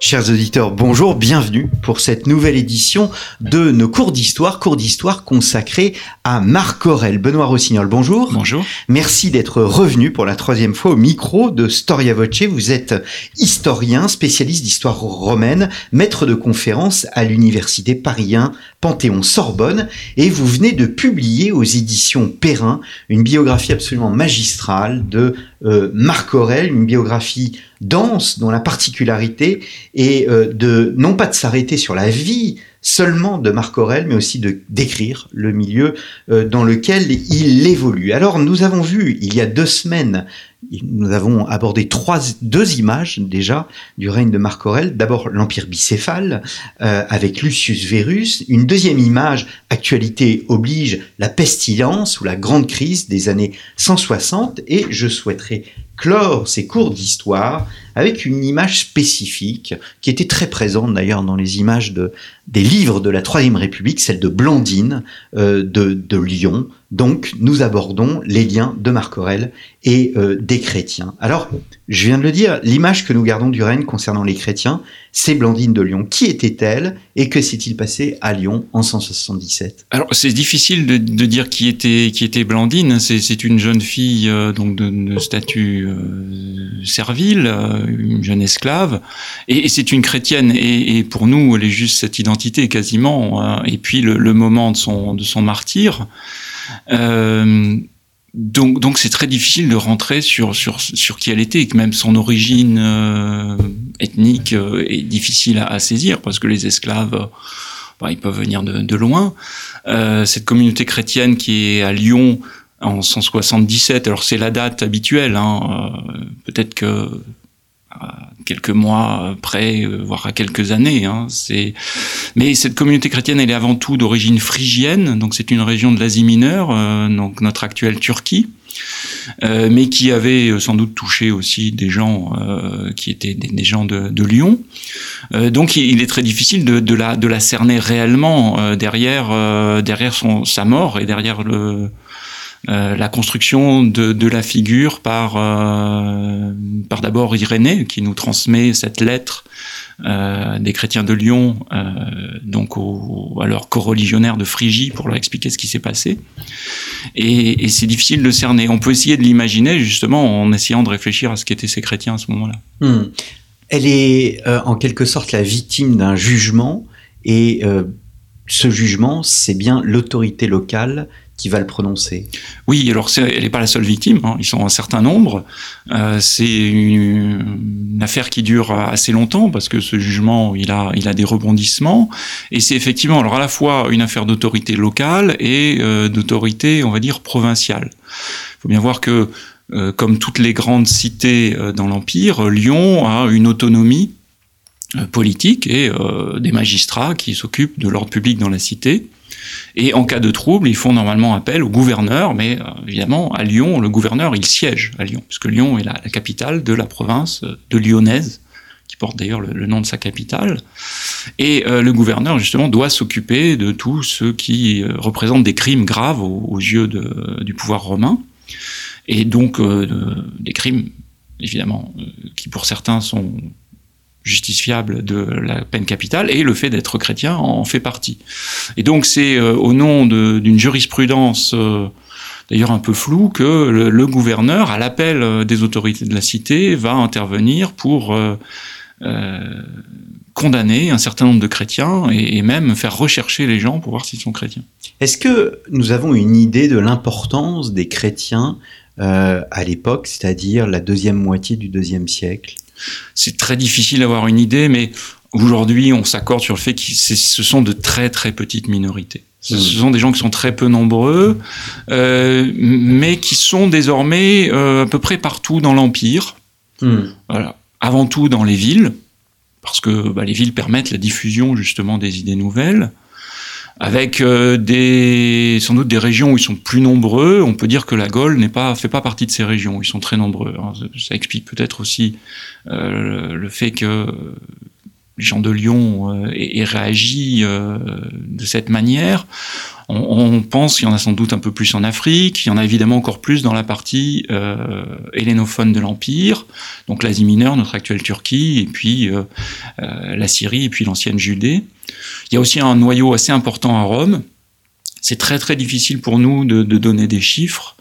Chers auditeurs, bonjour, bienvenue pour cette nouvelle édition de nos cours d'histoire, cours d'histoire consacrés à Marc Aurel. Benoît Rossignol, bonjour. Bonjour. Merci d'être revenu pour la troisième fois au micro de Storia Voce. Vous êtes historien, spécialiste d'histoire romaine, maître de conférence à l'université Paris 1 Panthéon-Sorbonne et vous venez de publier aux éditions Perrin une biographie absolument magistrale de euh, Marc Aurel, une biographie dense dont la particularité est euh, de non pas de s'arrêter sur la vie seulement de Marc Aurel, mais aussi de décrire le milieu euh, dans lequel il évolue. Alors nous avons vu il y a deux semaines nous avons abordé trois, deux images déjà du règne de Marc Aurèle. D'abord l'empire bicéphale euh, avec Lucius Verus. Une deuxième image, actualité oblige, la pestilence ou la grande crise des années 160. Et je souhaiterais clore ces cours d'histoire avec une image spécifique qui était très présente d'ailleurs dans les images de, des livres de la Troisième République, celle de Blandine euh, de, Lyon, donc, nous abordons les liens de Marc Aurèle et euh, des chrétiens. Alors, je viens de le dire, l'image que nous gardons du règne concernant les chrétiens, c'est Blandine de Lyon. Qui était-elle et que s'est-il passé à Lyon en 177 Alors, c'est difficile de, dire qui était, qui Blandine. C'est une jeune fille euh, donc de, statut servile, une jeune esclave, et, c'est une chrétienne. Et, pour nous, elle est juste cette identité quasiment. Hein. et puis le, moment de son, de son martyr. Euh, donc, donc c'est très difficile de rentrer sur, sur, sur qui elle était, et que même son origine euh, ethnique euh, est difficile à, saisir, parce que les esclaves, bah, ils peuvent venir de, de loin. cette communauté chrétienne qui est à Lyon en 177, alors c'est la date habituelle, hein, peut-être que quelques mois près, euh, voire à quelques années. Hein. Mais cette communauté chrétienne, elle est avant tout d'origine phrygienne, donc c'est une région de l'Asie mineure, euh, donc notre actuelle Turquie. Euh, mais qui avait sans doute touché aussi des gens qui étaient des, gens de, Lyon. donc il est très difficile de, la, cerner réellement derrière, sa mort et derrière le, euh, la construction de, la figure par, euh, par d'abord Irénée, qui nous transmet cette lettre euh, des chrétiens de Lyon, donc au, à leurs co-religionnaires de Phrygie, pour leur expliquer ce qui s'est passé. Et, et c'est difficile de cerner. On peut essayer de l'imaginer justement en essayant de réfléchir à ce qu'étaient ces chrétiens à ce moment-là. Hmm. Elle est en quelque sorte la victime d'un jugement et ce jugement, c'est bien l'autorité locale qui va le prononcer. Oui, alors elle n'est pas la seule victime, hein. ils sont un certain nombre. Euh, c'est une, affaire qui dure assez longtemps parce que ce jugement, il a, il a des rebondissements. Et c'est effectivement alors à la fois une affaire d'autorité locale et euh, d'autorité, on va dire, provinciale. Il faut bien voir que, euh, comme toutes les grandes cités dans l'Empire, Lyon a une autonomie politique et des magistrats qui s'occupent de l'ordre public dans la cité. Et en cas de trouble, ils font normalement appel au gouverneur, mais euh, évidemment, à Lyon, le gouverneur, il siège à Lyon, puisque Lyon est la, capitale de la province de Lyonnaise, qui porte d'ailleurs le, nom de sa capitale. Et euh, le gouverneur, justement, doit s'occuper de tout ce qui euh, représente des crimes graves aux, yeux du pouvoir romain, et donc des crimes, évidemment, qui pour certains sont justifiable de la peine capitale, et le fait d'être chrétien en fait partie. Et donc c'est euh, au nom d'une jurisprudence euh, d'ailleurs un peu floue que le, gouverneur, à l'appel euh, des autorités de la cité, va intervenir pour condamner un certain nombre de chrétiens et, même faire rechercher les gens pour voir s'ils sont chrétiens. Est-ce que nous avons une idée de l'importance des chrétiens à l'époque, c'est-à-dire la deuxième moitié du deuxième siècle? C'est très difficile d'avoir une idée, mais aujourd'hui, on s'accorde sur le fait que ce sont de très très petites minorités. Ce mmh. sont des gens qui sont très peu nombreux, euh, mais qui sont désormais euh, à peu près partout dans l'Empire. Mmh. Voilà. Avant tout dans les villes, parce que bah, les villes permettent la diffusion justement des idées nouvelles. Avec des, sans doute des régions où ils sont plus nombreux. On peut dire que la Gaule n'est pas, fait pas partie de ces régions. Ils sont très nombreux. ça explique peut-être aussi le fait que les gens de Lyon aient, réagi de cette manière. On, pense qu'il y en a sans doute un peu plus en Afrique, il y en a évidemment encore plus dans la partie euh, hellénophone de l'Empire, donc l'Asie mineure, notre actuelle Turquie, et puis euh, euh, la Syrie, et puis l'ancienne Judée. Il y a aussi un noyau assez important à Rome. C'est très très difficile pour nous de, donner des chiffres,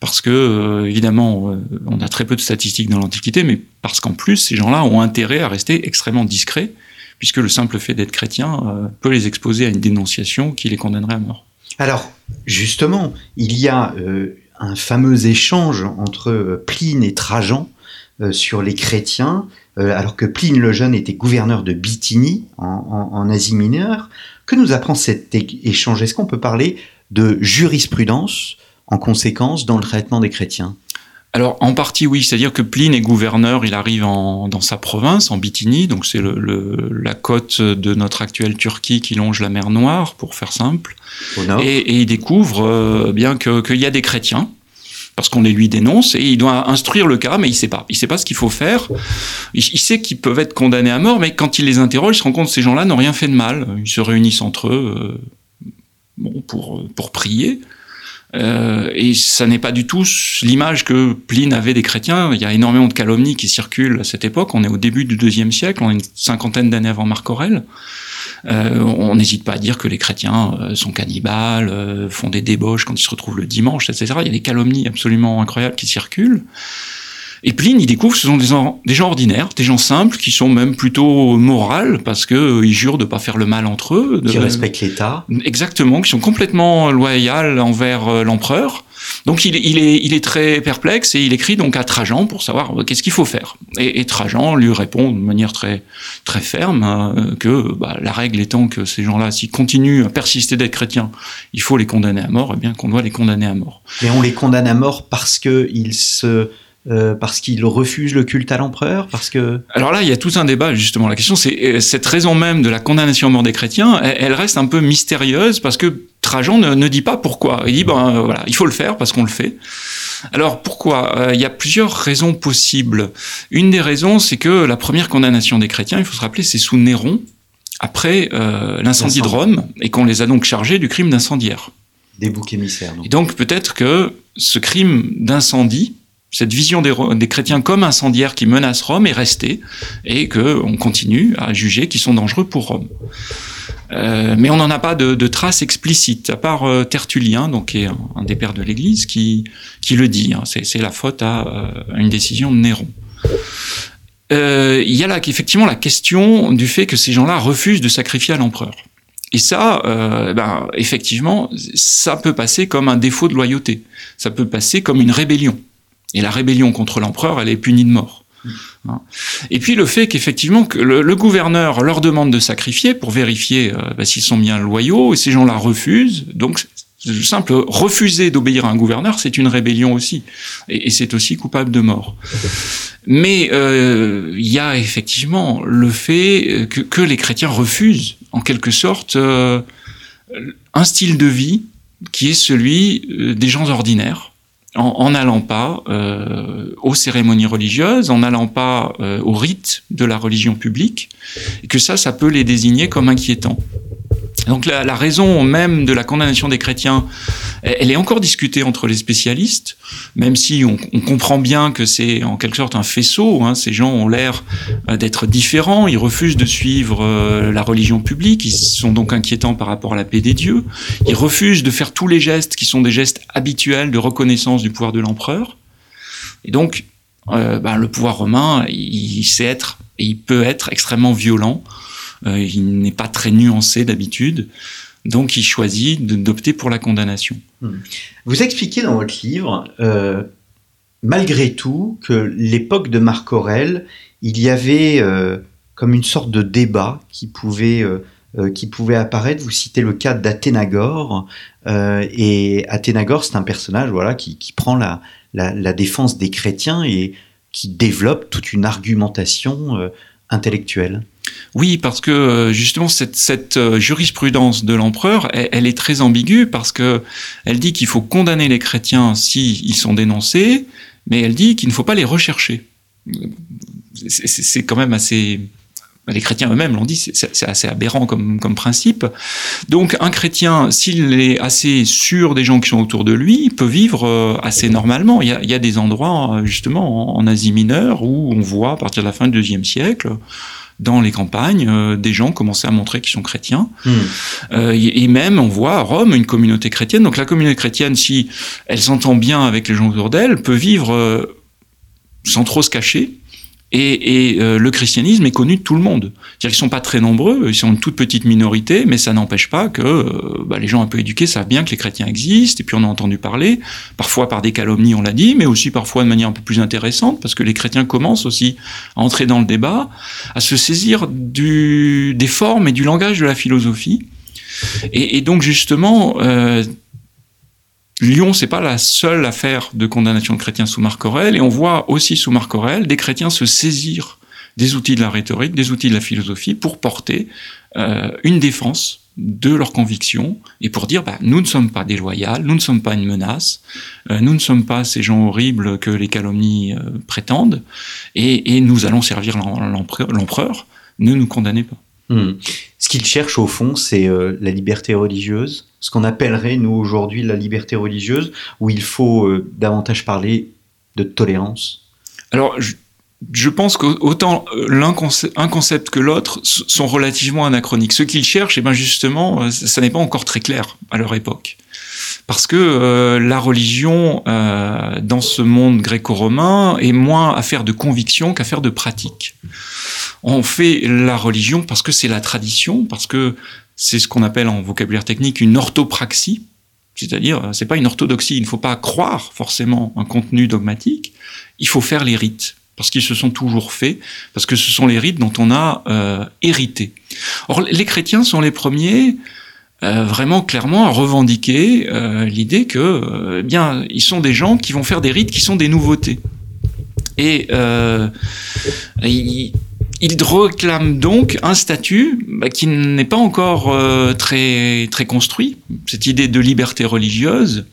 parce que évidemment on a très peu de statistiques dans l'Antiquité, mais parce qu'en plus ces gens-là ont intérêt à rester extrêmement discrets puisque le simple fait d'être chrétien euh, peut les exposer à une dénonciation qui les condamnerait à mort. Alors, justement, il y a euh, un fameux échange entre euh, Pline et Trajan sur les chrétiens, alors que Pline le Jeune était gouverneur de Bithynie, en, Asie mineure. Que nous apprend cet échange? Est-ce qu'on peut parler de jurisprudence en conséquence dans le traitement des chrétiens? Alors en partie oui, c'est-à-dire que Pline est gouverneur, il arrive dans sa province, en Bithynie, donc c'est la côte de notre actuelle Turquie qui longe la mer Noire, pour faire simple. Et, il découvre euh, bien qu'il y a des chrétiens, parce qu'on les lui dénonce, et il doit instruire le cas, mais il sait pas. Il sait pas ce qu'il faut faire. Il, sait qu'ils peuvent être condamnés à mort, mais quand il les interroge, il se rend compte que ces gens-là n'ont rien fait de mal. Ils se réunissent entre eux euh, bon, pour, pour prier. Euh, et ça n'est pas du tout l'image que Pline avait des chrétiens. Il y a énormément de calomnies qui circulent à cette époque. On est au début du deuxième siècle, on est une cinquantaine d'années avant Marc Aurèle. Euh, on n'hésite pas à dire que les chrétiens euh, sont cannibales, euh, font des débauches quand ils se retrouvent le dimanche, etc. Il y a des calomnies absolument incroyables qui circulent. Et Pline, il découvre que ce sont des, des, gens ordinaires, des gens simples, qui sont même plutôt morales, parce que euh, ils jurent de pas faire le mal entre eux. De, qui respectent l'État. Exactement, qui sont complètement loyaux envers euh, l'empereur. Donc il, il, est, il est très perplexe et il écrit donc à Trajan pour savoir euh, qu'est-ce qu'il faut faire. Et, et, Trajan lui répond de manière très, très ferme hein, que bah, la règle étant que ces gens-là, s'ils continuent à persister d'être chrétiens, il faut les condamner à mort, et bien qu'on doit les condamner à mort. Et on les condamne à mort parce qu'ils se euh, parce qu'il refuse le culte à l'empereur Parce que alors là, il y a tout un débat justement. La question, c'est euh, cette raison même de la condamnation à mort des chrétiens. Elle, reste un peu mystérieuse parce que Trajan ne, dit pas pourquoi. Il dit ben euh, voilà, il faut le faire parce qu'on le fait. Alors pourquoi? Il y a plusieurs raisons possibles. Une des raisons, c'est que la première condamnation des chrétiens, il faut se rappeler, c'est sous Néron après l'incendie de Rome et qu'on les a donc chargés du crime d'incendiaire. Des boucs émissaires. Et donc peut-être que ce crime d'incendie cette vision des, chrétiens comme incendiaires qui menacent Rome est restée et qu'on continue à juger qu'ils sont dangereux pour Rome. Euh, mais on n'en a pas de, traces explicites, à part euh, Tertullien, donc qui est un, des pères de l'Église, qui, qui le dit. Hein. c'est la faute à, euh, une décision de Néron. il y a là effectivement la question du fait que ces gens-là refusent de sacrifier à l'empereur. Et ça, ben, effectivement, ça peut passer comme un défaut de loyauté. Ça peut passer comme une rébellion. Et la rébellion contre l'empereur, elle est punie de mort. Hein. Et puis le fait qu'effectivement que le, gouverneur leur demande de sacrifier pour vérifier euh, bah, s'ils sont bien loyaux, et ces gens-là refusent. Donc le simple refuser d'obéir à un gouverneur, c'est une rébellion aussi, et, c'est aussi coupable de mort. Mais euh, il y a effectivement le fait que, que, les chrétiens refusent, en quelque sorte, euh, un style de vie qui est celui des gens ordinaires en n'allant pas euh, aux cérémonies religieuses, en n'allant pas euh, aux rites de la religion publique, que ça, ça peut les désigner comme inquiétants. Donc la, raison même de la condamnation des chrétiens, elle est encore discutée entre les spécialistes, même si on, on comprend bien que c'est en quelque sorte un faisceau. Hein, ces gens ont l'air euh, d'être différents, ils refusent de suivre euh, la religion publique, ils sont donc inquiétants par rapport à la paix des dieux, ils refusent de faire tous les gestes qui sont des gestes habituels de reconnaissance du pouvoir de l'empereur. Et donc, euh, ben, le pouvoir romain, il, il sait être, et il peut être extrêmement violent euh, il n'est pas très nuancé d'habitude. Donc il choisit d'opter pour la condamnation. Hmm. Vous expliquez dans votre livre, euh, malgré tout, que l'époque de Marc Aurèle, il y avait euh, comme une sorte de débat qui pouvait, qui pouvait apparaître. Vous citez le cas d'Athénagore. et Athénagore, c'est un personnage voilà, qui, prend la, la, défense des chrétiens et qui développe toute une argumentation intellectuelle. Oui, parce que justement cette, cette jurisprudence de l'empereur, elle, est très ambiguë parce que elle dit qu'il faut condamner les chrétiens s'ils ils sont dénoncés, mais elle dit qu'il ne faut pas les rechercher. C'est quand même assez les chrétiens eux-mêmes l'ont dit, c'est assez aberrant comme, principe. Donc un chrétien, s'il est assez sûr des gens qui sont autour de lui, peut vivre euh, assez normalement. Il y a, des endroits, justement, en, Asie mineure, où on voit, à partir de la fin du deuxième siècle, dans les campagnes, euh, des gens commencer à montrer qu'ils sont chrétiens. Hmm. Euh, et même, on voit à Rome une communauté chrétienne. Donc la communauté chrétienne, si elle s'entend bien avec les gens autour d'elle, peut vivre euh, sans trop se cacher et, et euh, le christianisme est connu de tout le monde. C'est-à-dire qu'ils sont pas très nombreux, ils sont une toute petite minorité, mais ça n'empêche pas que euh, bah, les gens un peu éduqués savent bien que les chrétiens existent, et puis on a entendu parler, parfois par des calomnies, on l'a dit, mais aussi parfois de manière un peu plus intéressante, parce que les chrétiens commencent aussi à entrer dans le débat, à se saisir du, des formes et du langage de la philosophie. Et, et donc justement, euh, Lyon, c'est pas la seule affaire de condamnation de chrétiens sous Marc Aurèle, et on voit aussi sous Marc Aurèle des chrétiens se saisir des outils de la rhétorique, des outils de la philosophie pour porter euh, une défense de leurs convictions et pour dire bah, nous ne sommes pas déloyaux, nous ne sommes pas une menace, euh, nous ne sommes pas ces gens horribles que les calomnies euh, prétendent, et, et, nous allons servir l'empereur, ne nous condamnez pas. Hmm. Ce qu'il cherche au fond, c'est euh, la liberté religieuse, ce qu'on appellerait nous aujourd'hui la liberté religieuse, où il faut euh, davantage parler de tolérance. Alors, je, je pense qu'autant euh, l'un un concept que l'autre sont relativement anachroniques. Ce qu'ils cherchent, et eh ben justement, euh, ça n'est pas encore très clair à leur époque. Parce que euh, la religion, dans ce monde gréco-romain, est moins affaire de conviction qu'affaire de pratique. On fait la religion parce que c'est la tradition, parce que c'est ce qu'on appelle en vocabulaire technique une orthopraxie, c'est-à-dire c'est pas une orthodoxie, il ne faut pas croire forcément un contenu dogmatique, il faut faire les rites parce qu'ils se sont toujours faits, parce que ce sont les rites dont on a euh, hérité. Or, les chrétiens sont les premiers euh, vraiment clairement à revendiquer euh, l'idée que, bien, ils sont des gens qui vont faire des rites qui sont des nouveautés. Et ils, il réclame donc un statut bah, qui n'est pas encore très, très construit. Cette idée de liberté religieuse,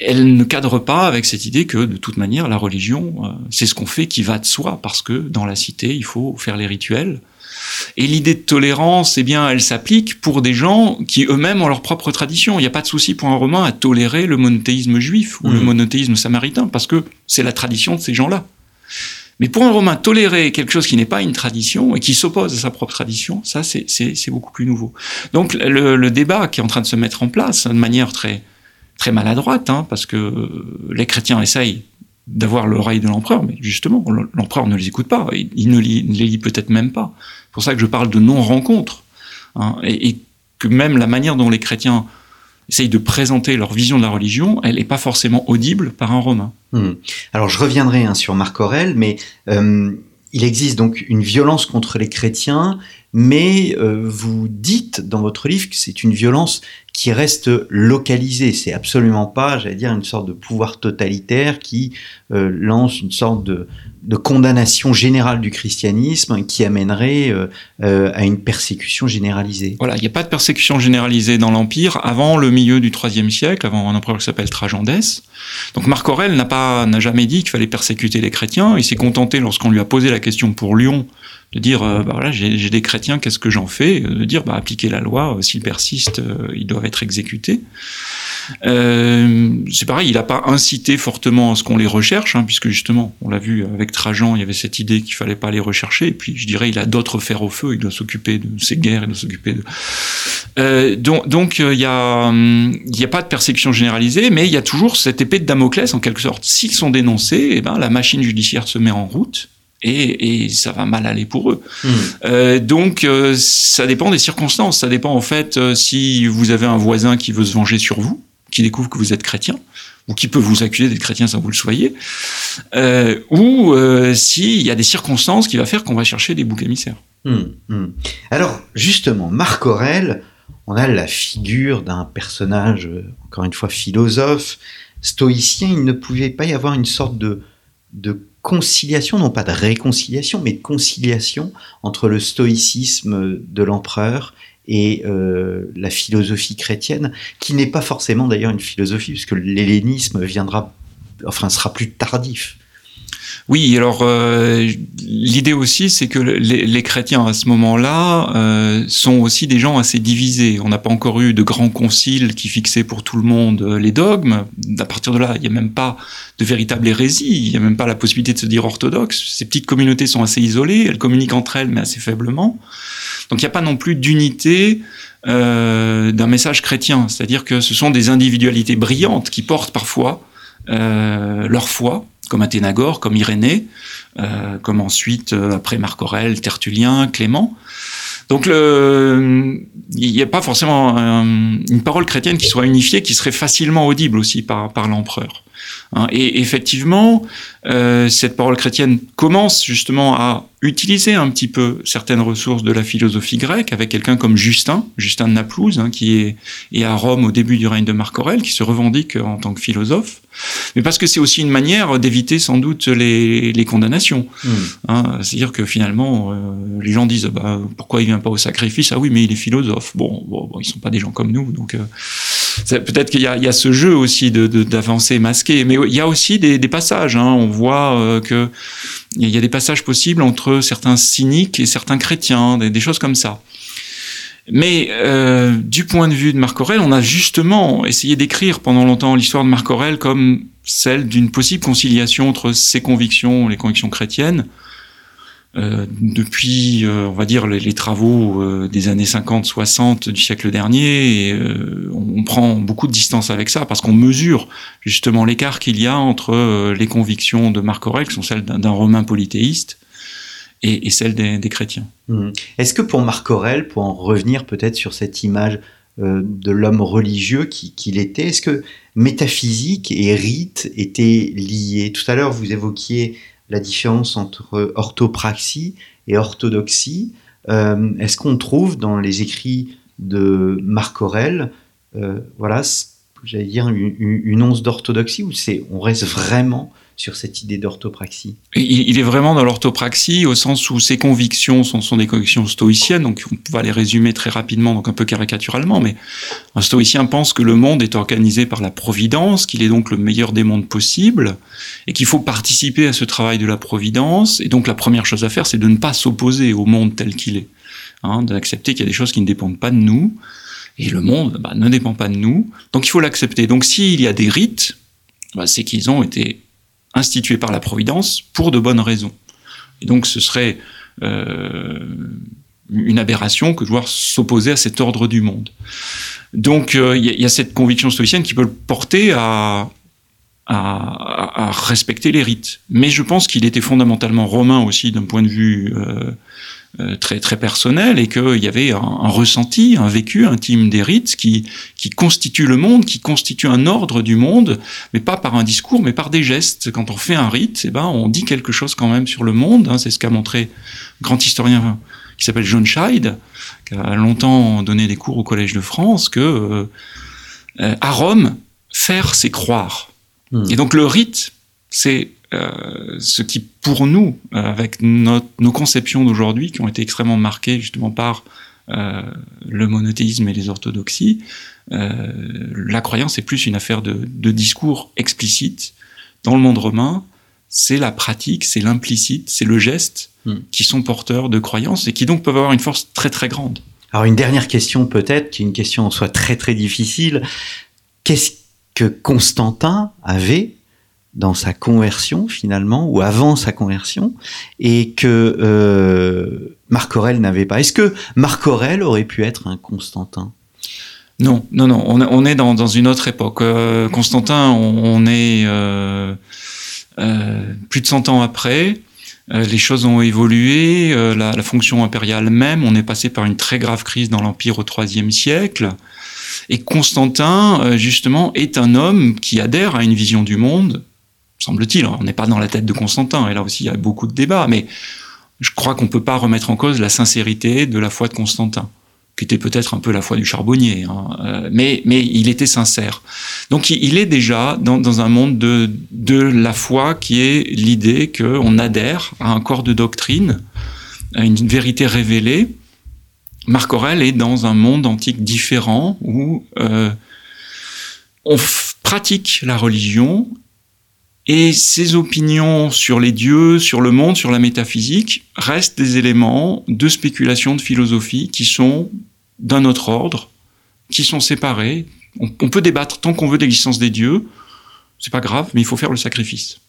elle, ne cadre pas avec cette idée que de toute manière la religion, euh, c'est ce qu'on fait qui va de soi, parce que dans la cité, il faut faire les rituels. Et l'idée de tolérance, eh bien, elle s'applique pour des gens qui eux-mêmes ont leur propre tradition. Il n'y a pas de souci pour un Romain à tolérer le monothéisme juif ou mmh. le monothéisme samaritain, parce que c'est la tradition de ces gens-là. Mais pour un Romain, tolérer quelque chose qui n'est pas une tradition et qui s'oppose à sa propre tradition, ça, c'est beaucoup plus nouveau. Donc le, le, débat qui est en train de se mettre en place de manière très, très maladroite, hein, parce que les chrétiens essayent d'avoir l'oreille de l'empereur, mais justement, l'empereur ne les écoute pas, il ne les lit peut-être même pas. C'est pour ça que je parle de non-rencontre, hein, et, que même la manière dont les chrétiens essayent de présenter leur vision de la religion, elle n'est pas forcément audible par un romain. Hmm. Alors je reviendrai hein, sur Marc Aurèle, mais euh, il existe donc une violence contre les chrétiens, mais euh, vous dites dans votre livre que c'est une violence qui reste localisée. C'est absolument pas, j'allais dire, une sorte de pouvoir totalitaire qui euh, lance une sorte de, de, condamnation générale du christianisme qui amènerait euh, à une persécution généralisée. Voilà, il n'y a pas de persécution généralisée dans l'Empire avant le milieu du IIIe siècle, avant un empereur qui s'appelle Trajan. Donc Marc Aurèle n'a pas, n'a jamais dit qu'il fallait persécuter les chrétiens. Il s'est contenté, lorsqu'on lui a posé la question pour Lyon, de dire euh, bah voilà j'ai des chrétiens qu'est-ce que j'en fais? De dire bah appliquer la loi euh, s'ils persistent euh, ils doivent être exécutés. Euh, c'est pareil il n'a pas incité fortement à ce qu'on les recherche hein, puisque justement on l'a vu avec Trajan il y avait cette idée qu'il fallait pas les rechercher. Et puis je dirais il a d'autres fers au feu il doit s'occuper de ses guerres il doit s'occuper de euh, donc donc il y a il y a pas de persécution généralisée mais il y a toujours cette épée de Damoclès en quelque sorte. S'ils sont dénoncés et eh ben la machine judiciaire se met en route et, et, ça va mal aller pour eux. Mmh. Euh, donc euh, ça dépend des circonstances. Ça dépend en fait euh, si vous avez un voisin qui veut se venger sur vous, qui découvre que vous êtes chrétien, ou qui peut vous accuser d'être chrétien sans que vous le soyez, ou s'il y a des circonstances qui va faire qu'on va chercher des boucs émissaires. Mmh, mmh. Alors justement, Marc Aurèle, on a la figure d'un personnage, encore une fois philosophe, stoïcien. Il ne pouvait pas y avoir une sorte de, de conciliation, non pas de réconciliation, mais de conciliation entre le stoïcisme de l'empereur et euh, la philosophie chrétienne, qui n'est pas forcément d'ailleurs une philosophie, puisque l'hellénisme viendra, enfin, sera plus tardif. Oui, alors euh, l'idée aussi, c'est que les, chrétiens à ce moment-là euh, sont aussi des gens assez divisés. On n'a pas encore eu de grands conciles qui fixaient pour tout le monde euh, les dogmes. À partir de là, il n'y a même pas de véritable hérésie, il n'y a même pas la possibilité de se dire orthodoxe. Ces petites communautés sont assez isolées, elles communiquent entre elles, mais assez faiblement. Donc il n'y a pas non plus d'unité d'un message chrétien. C'est-à-dire que ce sont des individualités brillantes qui portent parfois leur foi comme Athénagore, comme Irénée, euh, comme ensuite, euh, après Marc Aurèle, Tertullien, Clément. Donc il n'y a pas forcément une parole chrétienne qui soit unifiée, qui serait facilement audible aussi par, par l'empereur. Hein. et effectivement, euh, cette parole chrétienne commence justement à utiliser un petit peu certaines ressources de la philosophie grecque avec quelqu'un comme Justin, Justin de Naplouse, hein, qui est, est, à Rome au début du règne de Marc Aurèle, qui se revendique en tant que philosophe, mais parce que c'est aussi une manière d'éviter sans doute les, les condamnations. Hmm. Hein, C'est-à-dire que finalement, euh, les gens disent bah, pourquoi il vient pas au sacrifice? Ah oui, mais il est philosophe. Bon, bon, bon ils sont pas des gens comme nous, donc. Euh, Peut-être qu'il y, a ce jeu aussi d'avancée de, masquée, mais il y a aussi des, des passages. Hein. On voit euh, que il y a des passages possibles entre certains cyniques et certains chrétiens, des, des choses comme ça. Mais euh, du point de vue de Marc Aurèle, on a justement essayé d'écrire pendant longtemps l'histoire de Marc Aurèle comme celle d'une possible conciliation entre ses convictions, les convictions chrétiennes, euh, depuis, euh, on va dire, les, travaux euh, des années 50-60 du siècle dernier, on prend beaucoup de distance avec ça parce qu'on mesure justement l'écart qu'il y a entre les convictions de Marc Aurèle, qui sont celles d'un romain polythéiste, et, celles des, chrétiens. Mmh. Est-ce que pour Marc Aurèle, pour en revenir peut-être sur cette image de l'homme religieux qu'il qui était, est-ce que métaphysique et rite étaient liés? Tout à l'heure, vous évoquiez la différence entre orthopraxie et orthodoxie. Euh, est-ce qu'on trouve dans les écrits de Marc Aurèle, euh, voilà, j'allais dire une, une once d'orthodoxie ou c'est on reste vraiment sur cette idée d'orthopraxie il, est vraiment dans l'orthopraxie au sens où ses convictions sont, des convictions stoïciennes, donc on va les résumer très rapidement, donc un peu caricaturalement, mais un stoïcien pense que le monde est organisé par la providence, qu'il est donc le meilleur des mondes possibles, et qu'il faut participer à ce travail de la providence, et donc la première chose à faire, c'est de ne pas s'opposer au monde tel qu'il est, hein, d'accepter qu'il y a des choses qui ne dépendent pas de nous, et le monde bah, ne dépend pas de nous, donc il faut l'accepter. Donc s'il y a des rites, bah, c'est qu'ils ont été institué par la Providence pour de bonnes raisons. Et donc ce serait euh, une aberration que de voir s'opposer à cet ordre du monde. Donc euh, il y, a cette conviction stoïcienne qui peut le porter à, respecter les rites. Mais je pense qu'il était fondamentalement romain aussi d'un point de vue euh, très très personnel et qu'il y avait un, un, ressenti, un vécu intime des rites qui qui constitue le monde, qui constitue un ordre du monde, mais pas par un discours, mais par des gestes. Quand on fait un rite, eh ben on dit quelque chose quand même sur le monde. Hein, c'est ce qu'a montré un grand historien qui s'appelle John Scheid, qui a longtemps donné des cours au Collège de France, que euh, à Rome, faire c'est croire. Mmh. Et donc le rite, c'est euh, ce qui, pour nous, euh, avec notre, nos conceptions d'aujourd'hui, qui ont été extrêmement marquées justement par euh, le monothéisme et les orthodoxies, euh, la croyance est plus une affaire de, de, discours explicite. Dans le monde romain, c'est la pratique, c'est l'implicite, c'est le geste hmm. qui sont porteurs de croyances et qui donc peuvent avoir une force très très grande. Alors une dernière question peut-être, qui est une question en soi très très difficile. Qu'est-ce que Constantin avait dans sa conversion finalement, ou avant sa conversion, et que euh, Marc Aurèle n'avait pas. Est-ce que Marc Aurèle aurait pu être un Constantin? Non, non, non. On, est dans, une autre époque. Euh, Constantin, on, est euh, plus de 100 ans après. Les choses ont évolué. La, la, fonction impériale même, on est passé par une très grave crise dans l'Empire au IIIe siècle. Et Constantin, justement, est un homme qui adhère à une vision du monde semble-t-il. On n'est pas dans la tête de Constantin, et là aussi il y a beaucoup de débats, mais je crois qu'on ne peut pas remettre en cause la sincérité de la foi de Constantin. qui était peut-être un peu la foi du charbonnier, hein, euh, mais, mais il était sincère. Donc il est déjà dans, un monde de, de la foi qui est l'idée qu'on adhère à un corps de doctrine, à une vérité révélée. Marc Aurèle est dans un monde antique différent où euh, on pratique la religion et ses opinions sur les dieux, sur le monde, sur la métaphysique restent des éléments de spéculation de philosophie qui sont d'un autre ordre, qui sont séparés. On, peut débattre tant qu'on veut de l'existence des dieux, c'est pas grave, mais il faut faire le sacrifice.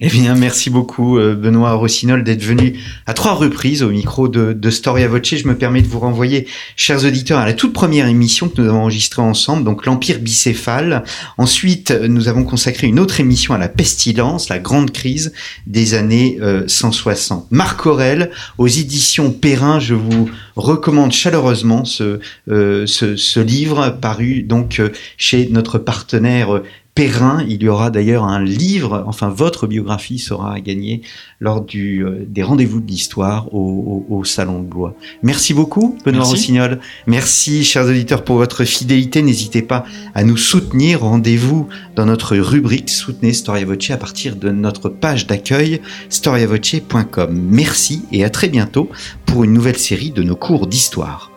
Eh bien, merci beaucoup, euh, Benoît Rossinol, d'être venu à trois reprises au micro de, Storia Voce. Je me permets de vous renvoyer, chers auditeurs, à la toute première émission que nous avons enregistrée ensemble, donc l'Empire bicéphale. Ensuite, nous avons consacré une autre émission à la pestilence, la grande crise des années euh, 160. Marc Aurel, aux éditions Perrin, je vous recommande chaleureusement ce, euh, ce, ce, livre paru donc euh, chez notre partenaire Perrin. Il y aura d'ailleurs un livre, enfin votre biographie sera à gagner lors du, euh, des rendez-vous de l'histoire au, au, au, Salon de Blois. Merci beaucoup, Benoît. Rossignol. Merci, chers auditeurs, pour votre fidélité. N'hésitez pas à nous soutenir. Rendez-vous dans notre rubrique Soutenez Storia Voce à partir de notre page d'accueil storiavoce.com. Merci et à très bientôt pour une nouvelle série de nos cours d'histoire.